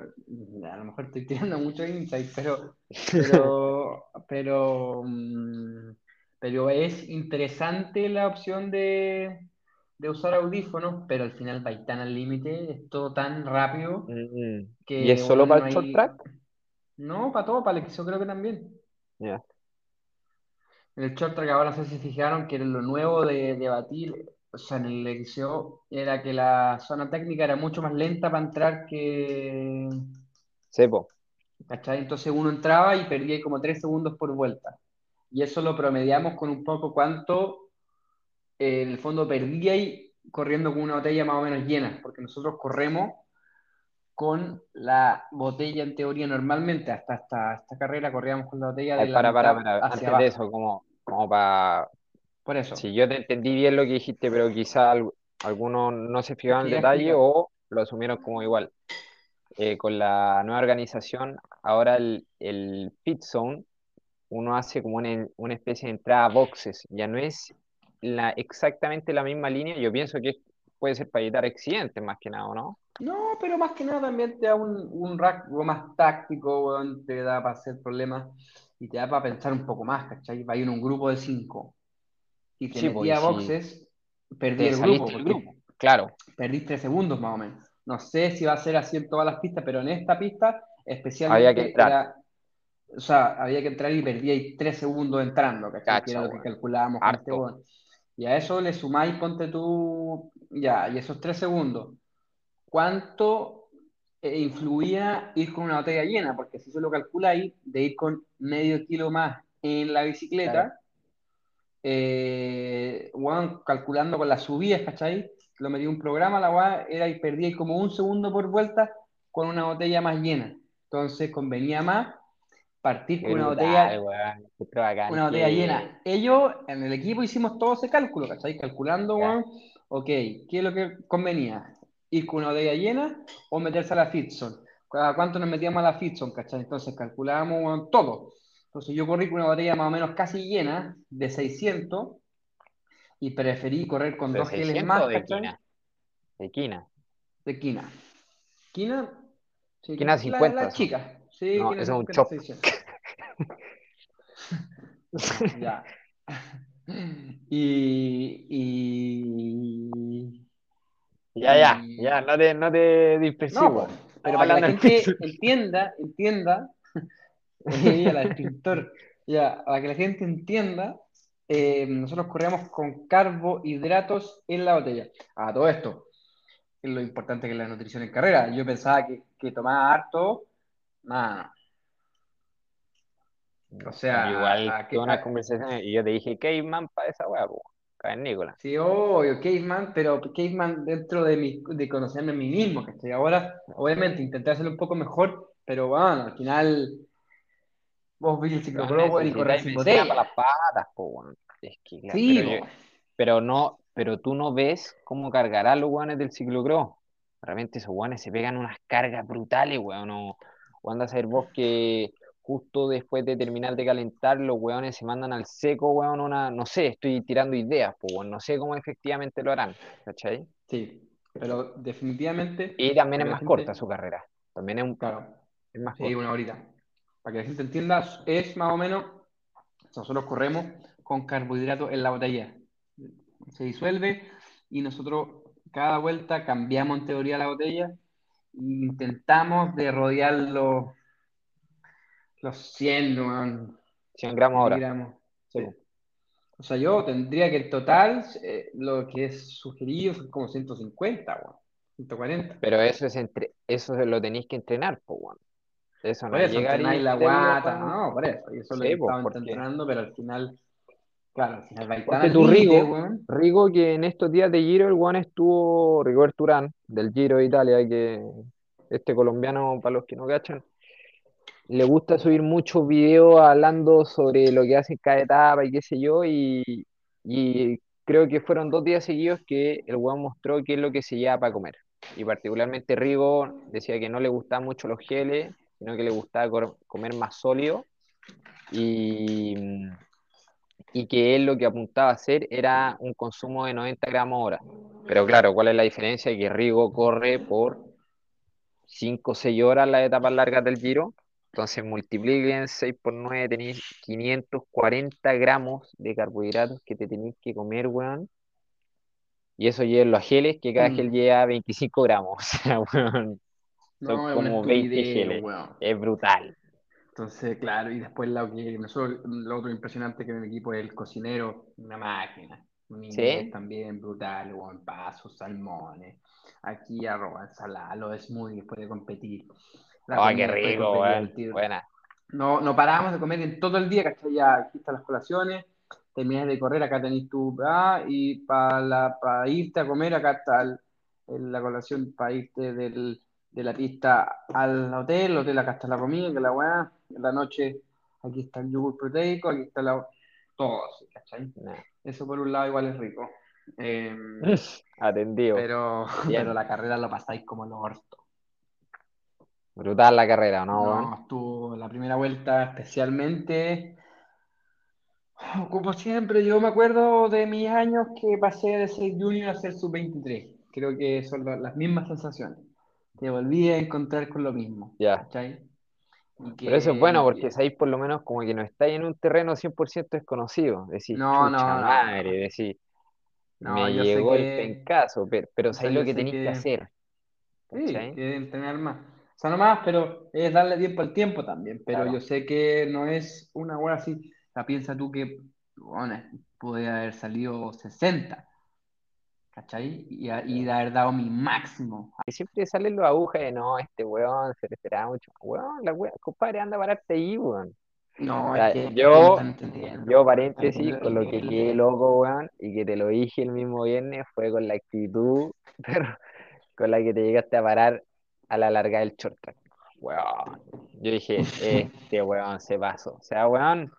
Speaker 2: a lo mejor estoy tirando mucho insight, pero, pero, pero, mm, pero es interesante la opción de, de usar audífonos, pero al final va tan al límite, es todo tan rápido
Speaker 1: Mm, ¿Y es
Speaker 2: que
Speaker 1: solo para el short track?
Speaker 2: hay, no, para todo, para el yo creo que también.
Speaker 1: Ya.
Speaker 2: En el short track ahora no sé si fijaron que lo nuevo de, de batir, o sea, en el Liceo, era que la zona técnica era mucho más lenta para entrar que,
Speaker 1: Sí, po.
Speaker 2: ¿cachai? Entonces uno entraba y perdía como 3 segundos por vuelta. Y eso lo promediamos con un poco cuánto eh, en el fondo perdía y corriendo con una botella más o menos llena, porque nosotros corremos con la botella en teoría normalmente, hasta esta, carrera corríamos con la botella de la
Speaker 1: para, para, para, antes de eso, como, como para...
Speaker 2: Por eso.
Speaker 1: Si yo te entendí bien lo que dijiste, pero quizá algunos no se fijaron en detalle o lo asumieron como igual. Eh, con la nueva organización, ahora el, el pit zone, uno hace como una, una especie de entrada a boxes, ya no es la, exactamente la misma línea, yo pienso que puede ser para evitar accidentes más que nada, ¿no?
Speaker 2: No, pero más que nada también te da un, un más táctico, te da para hacer problemas y te da para pensar un poco más, ¿cachai? Va en un grupo de cinco y te sí, metía pues, boxes, perdí el grupo,
Speaker 1: claro.
Speaker 2: Perdí tres segundos más o menos. No sé si va a ser así en todas las pistas, pero en esta pista especialmente había que entrar. o sea, había que entrar y perdí tres segundos entrando, ¿cachai? que era lo que calculábamos con este Y a eso le sumáis, ponte tú, ya, y esos tres segundos cuánto eh, influía ir con una botella llena, porque si eso lo calculáis, de ir con medio kilo más en la bicicleta, eh, calculando con las subidas, ¿cachai? Lo metí un programa, la weá era y perdía como un segundo por vuelta con una botella más llena. Entonces convenía más partir con una botella, una botella llena. Ellos en el equipo hicimos todo ese cálculo, ¿cachai? Calculando, ok, ¿qué es lo que convenía? Ir con una botella llena o meterse a la Fitson. ¿A cuánto nos metíamos a la Fitson? ¿cachai? Entonces calculábamos todo. Entonces yo corrí con una botella más o menos casi llena, de 600, y preferí correr con dos geles más.
Speaker 1: de quina? De quina.
Speaker 2: De quina. Quina.
Speaker 1: Sí, quina 50.
Speaker 2: La, chica. Sí,
Speaker 1: no, eso es un chop.
Speaker 2: ya. y, y
Speaker 1: ya, ya, ya, no te, no te
Speaker 2: No, pero para que la gente entienda, entienda, el escritor, ya, para que la gente entienda, eh, nosotros corríamos con carbohidratos en la botella. A todo esto, es lo importante que es la nutrición en carrera. Yo pensaba que, que tomaba harto, nada.
Speaker 1: O sea, igual que una conversación y yo te dije, Caveman para esa hueá, Nicolás.
Speaker 2: Sí, obvio, Caveman, pero Caveman dentro de, mi, de conocerme a mí mismo, que estoy ahora, obviamente, intenté hacerlo un poco mejor, pero bueno, al final, vos viste el ciclocross y correr sin botella.
Speaker 1: para las patas, po, es que, sí, pero, no, pero tú no ves cómo cargarán los guanes del ciclocross. Realmente esos guanes se pegan unas cargas brutales, weón, o, o andas a ver vos que justo después de terminar de calentar, los hueones se mandan al seco, weón, una, no sé, estoy tirando ideas, pues, no sé cómo efectivamente lo harán, ¿cachai?
Speaker 2: Sí, pero definitivamente...
Speaker 1: Y también es más corta su carrera, también es un...
Speaker 2: Claro,
Speaker 1: es más
Speaker 2: sí, una horita. Para que la gente entienda, es más o menos, nosotros corremos con carbohidratos en la botella, se disuelve y nosotros cada vuelta cambiamos en teoría la botella e intentamos de rodearlo los 100,
Speaker 1: 100 gramos ahora.
Speaker 2: O sea, yo tendría que el total, eh, lo que es sugerido, es como 150, 140.
Speaker 1: Pero eso es entre, eso lo tenéis que entrenar, pues,
Speaker 2: Eso no por eso, la guata, no, por eso. Y eso lo estaba entrenando, pero al final, claro, al final va a
Speaker 1: estar tu Rigo, Rigo, que en estos días de Giro, el One estuvo, Rigo Turán, del Giro de Italia, que este colombiano, para los que no cachan, le gusta subir muchos videos hablando sobre lo que hace cada etapa y qué sé yo, y, creo que fueron dos días seguidos que el weón mostró qué es lo que se lleva para comer. Y particularmente Rigo decía que no le gustaban mucho los geles, sino que le gustaba comer más sólido, y, y que él lo que apuntaba a hacer era un consumo de 90 gramos hora. Pero claro, ¿cuál es la diferencia? Que Rigo corre por 5 o 6 horas las etapas largas del giro, entonces multipliquen 6 por 9, tenéis 540 gramos de carbohidratos que te tenéis que comer, weón. Y eso lleva los geles, que cada mm. gel lleva 25 gramos. O sea, weón. Son como 20 geles. Es brutal.
Speaker 2: Entonces, claro, y después lo, que, lo otro impresionante que en el equipo es el cocinero, una máquina. Un ¿Sí? también brutal, weón, pasos, salmones. Aquí arroba, ensalada, los smoothies, puede competir.
Speaker 1: ¡Ay, qué rico. Buena.
Speaker 2: No, no parábamos de comer en todo el día, ¿cachai? Ya aquí están las colaciones, terminas de correr, acá tenés tu, ah, y para para irte a comer, acá está el- el- la colación para irte del, de la pista al hotel, el hotel acá está la comida, que la weá, en la noche aquí está el yogur proteico, aquí está la... todo, ¿cachai?
Speaker 1: Nah.
Speaker 2: Eso por un lado igual es rico. Eh,
Speaker 1: Atendido.
Speaker 2: pero, la carrera lo pasáis como el orto.
Speaker 1: Brutal la carrera, ¿no,
Speaker 2: No, estuvo la primera vuelta especialmente. Como siempre, yo me acuerdo de mis años que pasé de ser junior a ser sub-23. Creo que son la- las mismas sensaciones. Te volví a encontrar con lo mismo.
Speaker 1: Ya.
Speaker 2: ¿cachai? Y que-
Speaker 1: Pero eso es bueno porque
Speaker 2: que-
Speaker 1: sabéis por lo menos como que no estáis en un terreno 100% desconocido. Decís,
Speaker 2: No, no,
Speaker 1: chucha
Speaker 2: no.
Speaker 1: madre, decís,
Speaker 2: No,
Speaker 1: me llegó el
Speaker 2: que-
Speaker 1: pencazo, pero, pero sabéis lo que tenéis que
Speaker 2: que-
Speaker 1: hacer.
Speaker 2: Sí, que entrenar más. O sea, no más, pero es darle tiempo al tiempo también. Pero
Speaker 1: Claro.
Speaker 2: yo sé que no es una hora así. O sea, piensa tú que, bueno, pude haber salido 60. ¿Cachai? Y, y de haber dado mi máximo.
Speaker 1: Que siempre salen los agujas de no, este weón se le esperaba mucho. Weón, la weón, compadre, anda a pararte ahí, weón.
Speaker 2: No,
Speaker 1: O sea,
Speaker 2: es que
Speaker 1: yo-. Yo, paréntesis, con lo que quedé loco, weón, y que te lo dije el mismo viernes, fue con la actitud, pero con la que te llegaste a parar a la larga del short track. Weón. Yo dije, este weón se pasó. O sea, weón.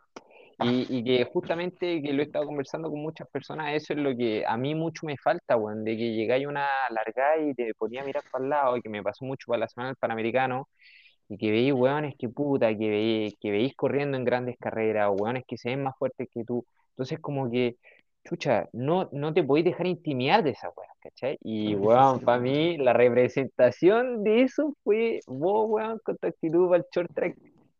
Speaker 1: Y, y que justamente que lo he estado conversando con muchas personas, eso es lo que a mí mucho me falta, weón, de que llegáis a una largada y te ponía a mirar para el lado, y que me pasó mucho para la semana del Panamericano, y que veis weones que puta, que veis, que veis corriendo en grandes carreras, o weones que se ven más fuertes que tú. Entonces, como que, chucha, no, no te podéis dejar intimidar de esa weá, ¿cachai? Y weón, para
Speaker 2: weón.
Speaker 1: mí, la representación de eso fue vos, weón, con tu actitud para el short track,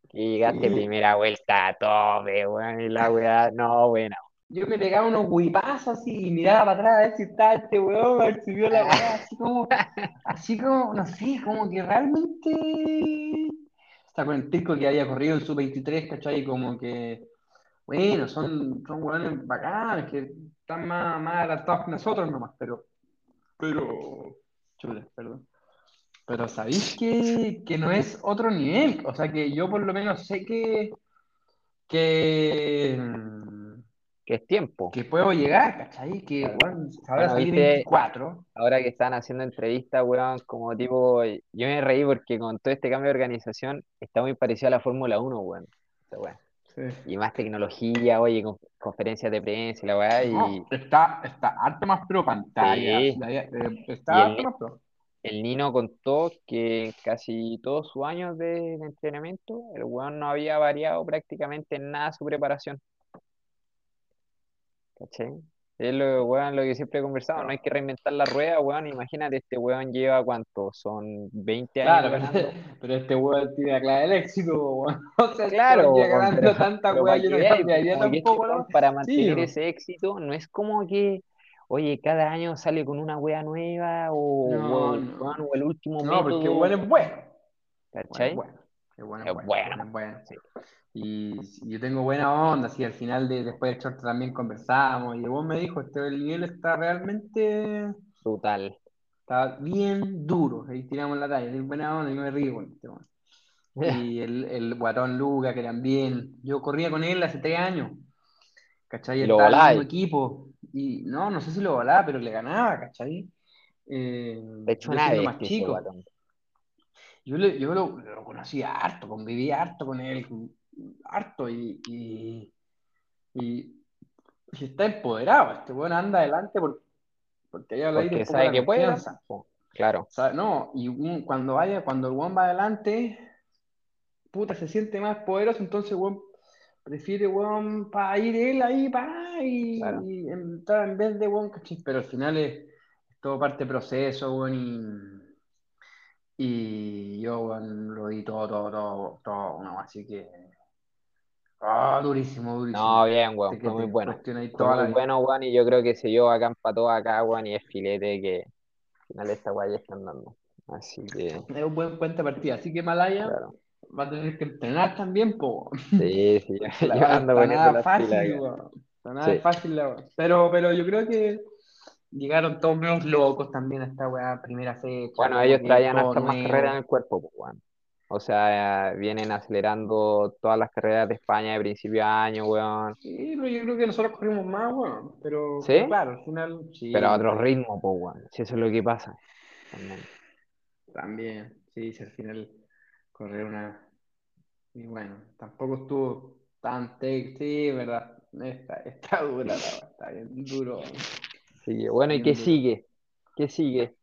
Speaker 1: que llegaste
Speaker 2: Sí.
Speaker 1: primera vuelta a tope, weón, y la weá, no, buena.
Speaker 2: Yo me pegaba unos whipazos así y miraba para atrás a ver si estaba este weón, a ver si vio la weá, así como, así como, no sé, como que realmente. Sea, con el pico que había corrido en su 23, ¿cachai? Como que, bueno, son, son weones bacanes, que están más, más adaptados que nosotros nomás, pero, pero, chula, perdón. Pero sabéis que, que no es otro nivel, o sea, que yo por lo menos sé que, que,
Speaker 1: Que es tiempo.
Speaker 2: que puedo llegar, ¿cachai? Que, weón, ahora
Speaker 1: Bueno, viste-
Speaker 2: 24.
Speaker 1: Ahora que están haciendo entrevistas, weón, como tipo, yo me reí porque con todo este cambio de organización está muy parecido a la Fórmula 1, weón. O sea, weón. Y más tecnología, oye, con- conferencias de prensa y la weá, y
Speaker 2: No, está, está harto más pro pantalla.
Speaker 1: Sí.
Speaker 2: eh, está
Speaker 1: el-
Speaker 2: harto más pro.
Speaker 1: el Nino contó que en casi todos sus años de, de entrenamiento, el weón no había variado prácticamente en nada su preparación. ¿Cachai? Es lo, weón, lo que siempre he conversado, no hay que reinventar la rueda, weón, imagínate, este weón lleva cuánto, son 20 años
Speaker 2: Claro, pero, pero este weón tiene la clave del éxito, weón. O sea,
Speaker 1: Claro,
Speaker 2: este weón llega
Speaker 1: weón,
Speaker 2: ganando
Speaker 1: pero-
Speaker 2: tanta
Speaker 1: pero
Speaker 2: weá,
Speaker 1: para
Speaker 2: yo no cambiaría
Speaker 1: este mantener ese éxito, no es como que, oye, cada año sale con una wea nueva o,
Speaker 2: No, no.
Speaker 1: weón, o el último
Speaker 2: No, porque
Speaker 1: método,
Speaker 2: weón es bueno.
Speaker 1: ¿cachai?
Speaker 2: Bueno, bueno. Qué bueno,
Speaker 1: Es
Speaker 2: bueno,
Speaker 1: bueno,
Speaker 2: bueno, bueno.
Speaker 1: sí.
Speaker 2: Y, yo tengo buena onda, así al final de, después del short también conversamos y vos me dijo, este el nivel está realmente,
Speaker 1: Brutal.
Speaker 2: está bien duro, ahí tiramos la talla, buena onda y me río con este weón. Y el, el guatón Luca, que también, yo corría con él hace tres años, ¿cachai?
Speaker 1: Lo
Speaker 2: mismo equipo, y no, no sé si lo volaba, pero le ganaba, ¿cachai? Eh,
Speaker 1: De hecho, una
Speaker 2: más chico. Yo, le- yo lo, lo conocí harto, conviví harto con él, harto, y, y, y- y está empoderado. Este weón anda adelante por- porque
Speaker 1: Porque
Speaker 2: poco
Speaker 1: sabe que puede, claro.
Speaker 2: O sea, no, y un- cuando vaya, cuando el weón va adelante, puta, se siente más poderoso, entonces weón prefiere weón para ir él ahí, para y,
Speaker 1: Claro.
Speaker 2: y en vez de weón, ¿cachai? Pero al final es, es todo parte proceso, weón, y, y yo lo di todo, todo, todo, todo, no, así que ah, durísimo, durísimo.
Speaker 1: No, bien, weón, fue muy bueno. Fue muy
Speaker 2: vida.
Speaker 1: bueno, weón, y yo creo que se llevó acá para todo acá, weón, y es filete que al final esta weá ya están dando. Así que,
Speaker 2: Es un buen cuenta partida, así que Malaya
Speaker 1: claro.
Speaker 2: va a tener que entrenar también, po.
Speaker 1: Sí, sí, yo ando
Speaker 2: está
Speaker 1: poniendo
Speaker 2: nada
Speaker 1: las
Speaker 2: fácil,
Speaker 1: pilas
Speaker 2: weón. Está nada
Speaker 1: Sí.
Speaker 2: fácil weá. Pero, pero yo creo que llegaron todos menos locos también a esta weá, primera fecha.
Speaker 1: Bueno, ellos traían hasta más
Speaker 2: nuevo.
Speaker 1: carreras en el cuerpo, pues, weón. O sea, vienen acelerando todas las carreras de España de principio de año, weón.
Speaker 2: Sí, pero yo creo que nosotros corrimos más, bueno, pero,
Speaker 1: ¿Sí?
Speaker 2: claro, al final sí,
Speaker 1: Pero a otro ritmo, pues, weón. Si eso es lo que pasa. También.
Speaker 2: también, sí, sí, al final correr una... Y bueno, tampoco estuvo tan tech, sí, verdad, está, está dura, está bien duro.
Speaker 1: Que, bueno, ¿y qué sigue? ¿Qué sigue?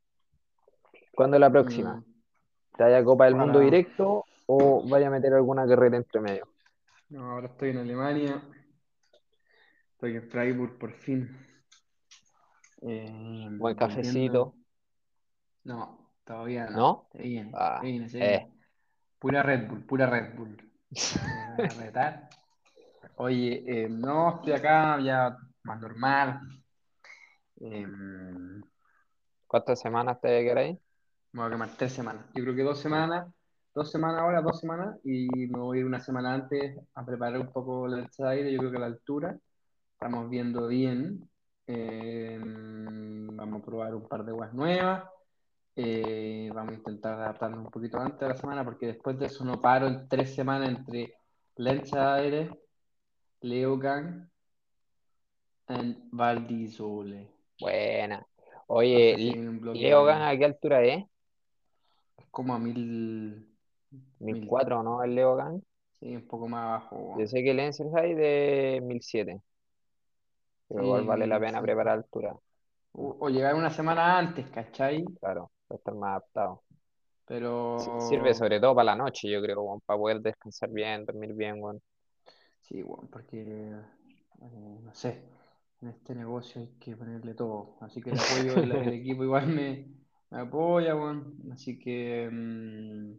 Speaker 1: ¿Cuándo es la próxima?
Speaker 2: Mm,
Speaker 1: ¿Te vaya a Copa del Mundo directo o vaya a meter alguna carrera entre medio?
Speaker 2: No, ahora estoy en Alemania, estoy en Freiburg por fin. Eh,
Speaker 1: Buen cafecito,
Speaker 2: No, todavía no.
Speaker 1: ¿no?
Speaker 2: Se
Speaker 1: Ah,
Speaker 2: se se
Speaker 1: eh.
Speaker 2: viene. Pura Red Bull, pura Red Bull. A retar. Oye, eh, no, estoy acá ya más normal. Eh,
Speaker 1: ¿Cuántas semanas te quedas ahí?
Speaker 2: voy a quemar tres semanas. Yo creo que dos semanas, dos semanas ahora, dos semanas, y me voy a ir una semana antes a preparar un poco de aire. Yo creo que la altura estamos viendo bien. Eh, vamos a probar un par de aguas nuevas. Eh, vamos a intentar adaptarnos un poquito antes de la semana porque después de eso no paro en tres semanas entre Lenza Aire, Leogang y Valdisole.
Speaker 1: Buena. Oye, Leogan. ¿a qué altura es?
Speaker 2: Como a mil, mil,
Speaker 1: 1004, ¿no? El Leogan.
Speaker 2: sí, un poco más abajo.
Speaker 1: Yo sé que el Enzerhai de 1007, pero
Speaker 2: Sí,
Speaker 1: igual vale la pena
Speaker 2: sí.
Speaker 1: preparar altura,
Speaker 2: O, o llegar una semana antes, ¿cachai?
Speaker 1: claro, para estar más adaptado.
Speaker 2: Pero
Speaker 1: Si- Sirve sobre todo para la noche, yo creo, para poder descansar bien, dormir bien, weón.
Speaker 2: sí, bueno, porque eh, no sé, en este negocio hay que ponerle todo. Así que el apoyo del el equipo igual me, me apoya, bueno. Así que mm,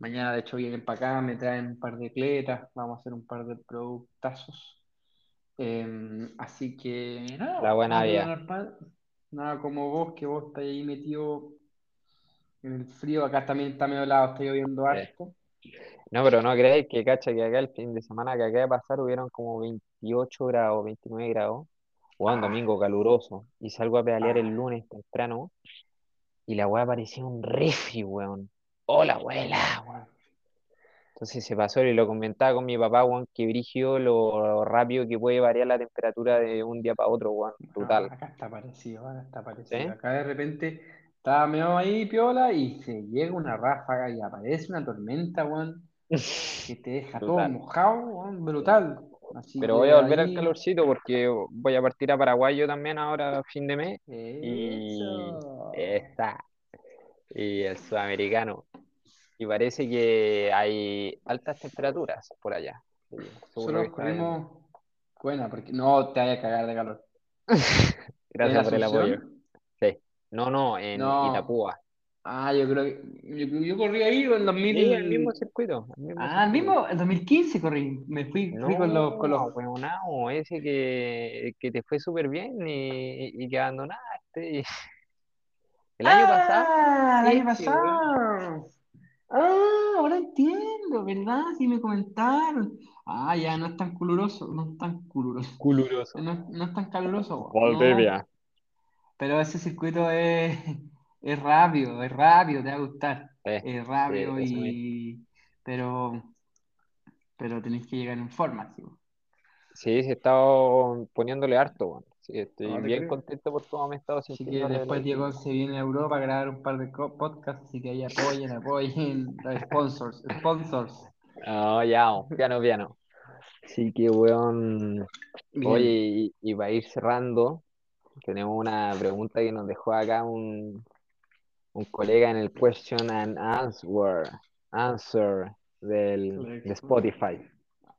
Speaker 2: mañana de hecho vienen para acá, me traen un par de cletas, vamos a hacer un par de productazos. Em, así que nada,
Speaker 1: La buena
Speaker 2: vida. Nada como vos, que vos estás ahí metido en el frío. Acá también está medio helado, está lloviendo harto.
Speaker 1: No, pero no creéis que, cacha, que acá el fin de semana que acaba de pasar hubieron como 28 grados, 29 grados. Weón,
Speaker 2: Ah,
Speaker 1: domingo caluroso. Y salgo a pedalear el lunes temprano y la weá parecía un refri, weón. Hola, abuela, weón. Entonces se pasó y lo comentaba con mi papá, weón, que brigio lo rápido que puede variar la temperatura de un día para otro, weón.
Speaker 2: No,
Speaker 1: Brutal.
Speaker 2: acá está parecido, acá está parecido. Acá de repente estaba medio ahí piola y se llega una ráfaga y aparece una tormenta, weón, que te deja todo mojado, weón, brutal. Así
Speaker 1: Pero voy a volver al calorcito porque voy a partir a Paraguay yo también ahora fin de mes. Y está. Y el sudamericano. Y parece que hay altas temperaturas por allá.
Speaker 2: Nosotros corrimos, buena, porque no te vayas a cagar de calor. ¿En
Speaker 1: Gracias por el apoyo. Sí. No, no, en
Speaker 2: No.
Speaker 1: Itapúa.
Speaker 2: Ah, yo creo que yo, yo corrí ahí en
Speaker 1: Sí, el
Speaker 2: 2000.
Speaker 1: mismo circuito. El mismo
Speaker 2: Ah, el
Speaker 1: circuito.
Speaker 2: mismo, en 2015 corrí. Me fui, fui con los, con los.
Speaker 1: weonao, ese que, que te fue súper bien y, y que abandonaste. y- El año pasado,
Speaker 2: Ah, el año pasado. Ah, ahora entiendo, ¿verdad? Sí me comentaron. Ah, ya no es tan caluroso, no es tan caluroso.
Speaker 1: Caluroso.
Speaker 2: No, no es tan caluroso. No,
Speaker 1: Valdivia.
Speaker 2: pero ese circuito es, es rápido, es rápido, te va a gustar.
Speaker 1: Sí,
Speaker 2: Es rápido
Speaker 1: sí,
Speaker 2: y pero pero tenés que llegar en forma, sí.
Speaker 1: Sí, he estado poniéndole harto, weón. Sí, estoy
Speaker 2: No
Speaker 1: bien
Speaker 2: creo.
Speaker 1: contento por cómo me he estado
Speaker 2: Así que
Speaker 1: sintiendo desde la
Speaker 2: después Diego
Speaker 1: disciplina.
Speaker 2: se viene a Europa a grabar un par de podcasts, así que ahí apoyen, apoyen, sponsors, sponsors.
Speaker 1: No, ya, piano, piano. Así que, weón, oye,
Speaker 2: Bien.
Speaker 1: y, y para ir cerrando, tenemos una pregunta que nos dejó acá un, un colega en el question and answer, answer del, de Spotify,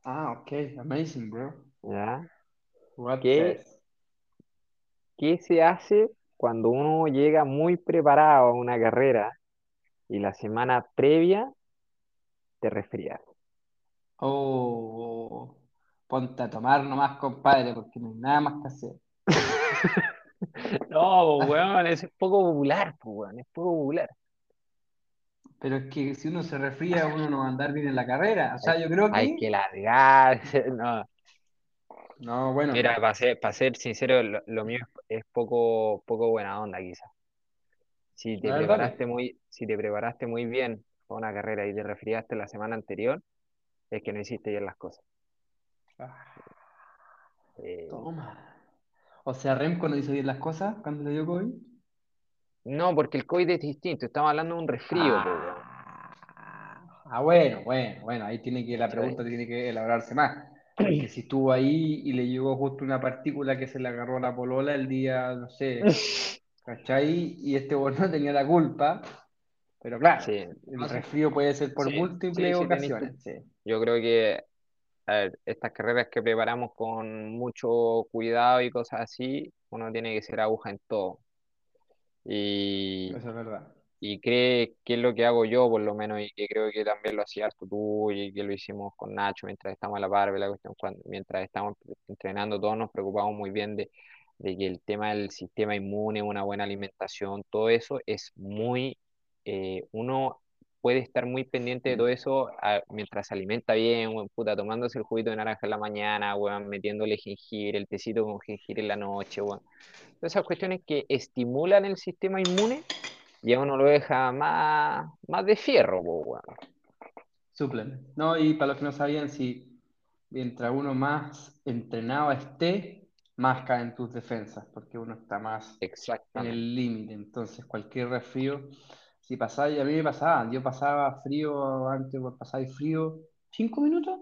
Speaker 2: Ah, ok, amazing, bro.
Speaker 1: ¿ya?
Speaker 2: What
Speaker 1: ¿Qué,
Speaker 2: says?
Speaker 1: Qué se hace cuando uno llega muy preparado a una carrera y la semana previa te resfrías?
Speaker 2: Oh, ponte a tomar nomás, compadre, porque no hay nada más que hacer.
Speaker 1: No, weón, es poco popular, weón, es poco popular.
Speaker 2: Pero es que si uno se resfría, uno no va a andar bien en la carrera. O sea, yo creo
Speaker 1: Hay
Speaker 2: que...
Speaker 1: que largarse, no.
Speaker 2: No, bueno,
Speaker 1: Mira, para ser, para ser sincero, lo, lo mío es, poco, poco buena onda, quizás. Si te preparaste muy, si te preparaste muy bien para una carrera y te resfriaste la semana anterior, es que no hiciste bien las cosas.
Speaker 2: Ah,
Speaker 1: Eh,
Speaker 2: toma. O sea, Remco no hizo bien las cosas cuando le dio COVID.
Speaker 1: no, porque el COVID es distinto, estamos hablando de un resfrío.
Speaker 2: Ah, ah, bueno, bueno, bueno, ahí tiene que, la pregunta tiene que elaborarse más. Porque si estuvo ahí y le llegó justo una partícula que se le agarró a la polola el día, no sé, ¿cachai? Y este no tenía la culpa. Pero claro,
Speaker 1: Sí,
Speaker 2: el resfrío puede ser por
Speaker 1: Sí,
Speaker 2: múltiples
Speaker 1: sí,
Speaker 2: ocasiones.
Speaker 1: Yo creo que a ver, estas carreras que preparamos con mucho cuidado y cosas así, uno tiene que ser aguja en todo. Y,
Speaker 2: Eso es verdad.
Speaker 1: Y cree que es lo que hago yo, por lo menos, y que creo que también lo hacías tú y que lo hicimos con Nacho mientras estamos a la par, la cuestión, cuando, mientras estamos entrenando, todos nos preocupamos muy bien de, de que el tema del sistema inmune, una buena alimentación, todo eso es muy, eh, uno puede estar muy pendiente de todo eso ah, mientras se alimenta bien, puta, tomándose el juguito de naranja en la mañana, weón, metiéndole jengibre, el tecito con jengibre en la noche, weón. Esas cuestiones que estimulan el sistema inmune y a uno lo deja más, más de fierro, po, weón.
Speaker 2: Suplen. No, y para los que no sabían, si mientras uno más entrenado esté, más caen tus defensas, porque uno está más en el límite. Entonces, cualquier resfrío, si pasaba, y a mí me pasaba, yo pasaba frío antes, pasaba frío, cinco minutos,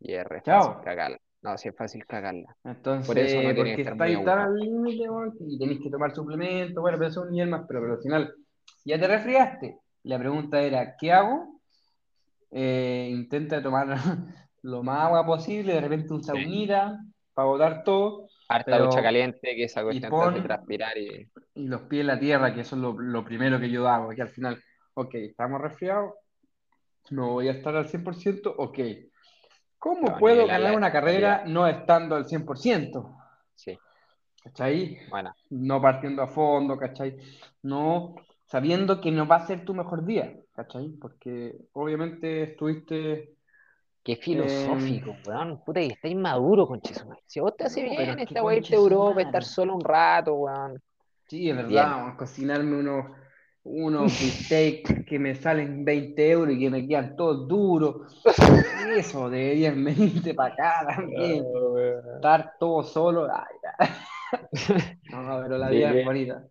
Speaker 1: Y re
Speaker 2: Chao.
Speaker 1: fácil cagarla. No, sí es fácil cagarla.
Speaker 2: Entonces,
Speaker 1: Por eso que
Speaker 2: porque estáis tan al límite, y tenéis que tomar suplementos, bueno, pero eso es un nivel más, pero, pero al final, ya te resfriaste. La pregunta era, ¿qué hago? Eh, intenta tomar lo más agua posible, de repente un saunita para botar todo,
Speaker 1: Harta ducha
Speaker 2: pero
Speaker 1: caliente, que esa
Speaker 2: y
Speaker 1: cuestión hace
Speaker 2: pon
Speaker 1: transpirar y
Speaker 2: y los pies en la tierra, que eso es lo, lo primero que yo hago, que al final, ok, estamos resfriados, no voy a estar al 100%, ok. ¿Cómo puedo ganar una carrera no estando al 100%?
Speaker 1: Sí,
Speaker 2: ¿Cachai?
Speaker 1: bueno,
Speaker 2: No partiendo a fondo, ¿cachai? No sabiendo que no va a ser tu mejor día, ¿cachai? Porque obviamente estuviste...
Speaker 1: qué
Speaker 2: eh,
Speaker 1: filosófico, weón. Puta, que está inmaduro, conchesumadre. Si vos te hace
Speaker 2: no,
Speaker 1: bien esta weá irte a Europa, estar solo un rato, weón.
Speaker 2: Sí, es verdad, cocinarme unos, unos beefsteak que me salen 20 euros y que me quedan todos duros. Eso, deberían venirte para acá también. Estar todo solo. ay, ya. No, pero la vida es bonita.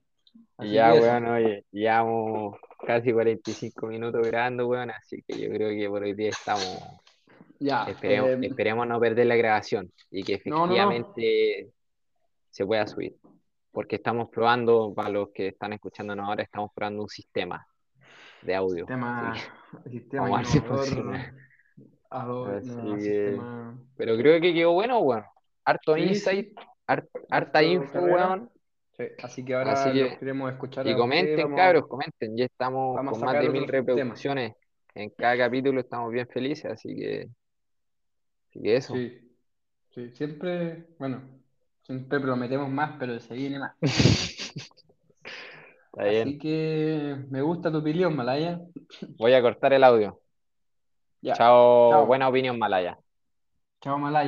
Speaker 2: Así
Speaker 1: ya, weón, oye, llevamos casi 45 minutos grabando, weón, así que yo creo que por hoy día estamos,
Speaker 2: Ya.
Speaker 1: esperemos,
Speaker 2: eh,
Speaker 1: esperemos no perder la grabación y que
Speaker 2: no, no, no.
Speaker 1: efectivamente se pueda subir, porque estamos probando, para los que están escuchándonos ahora, estamos probando un sistema de audio,
Speaker 2: Sistema,
Speaker 1: que
Speaker 2: sistema
Speaker 1: vamos a ver si funciona.
Speaker 2: no,
Speaker 1: que-
Speaker 2: sistema.
Speaker 1: Pero creo que quedó bueno, weón. Harto
Speaker 2: Sí,
Speaker 1: insight,
Speaker 2: sí.
Speaker 1: har- harta info, weón.
Speaker 2: Sí, Así que ahora
Speaker 1: Así que-
Speaker 2: queremos escuchar
Speaker 1: Y comenten,
Speaker 2: Vamos,
Speaker 1: cabros, comenten. Ya estamos
Speaker 2: vamos
Speaker 1: con más de mil
Speaker 2: temas.
Speaker 1: reproducciones en cada capítulo, estamos bien felices, así que, así que eso.
Speaker 2: Sí, sí, siempre, bueno, siempre prometemos más, pero se viene más.
Speaker 1: Está bien.
Speaker 2: Así que me gusta tu opinión, Malaya.
Speaker 1: Voy a cortar el audio.
Speaker 2: Ya,
Speaker 1: Chao,
Speaker 2: Chao.
Speaker 1: buena opinión, Malaya.
Speaker 2: chao, Malaya.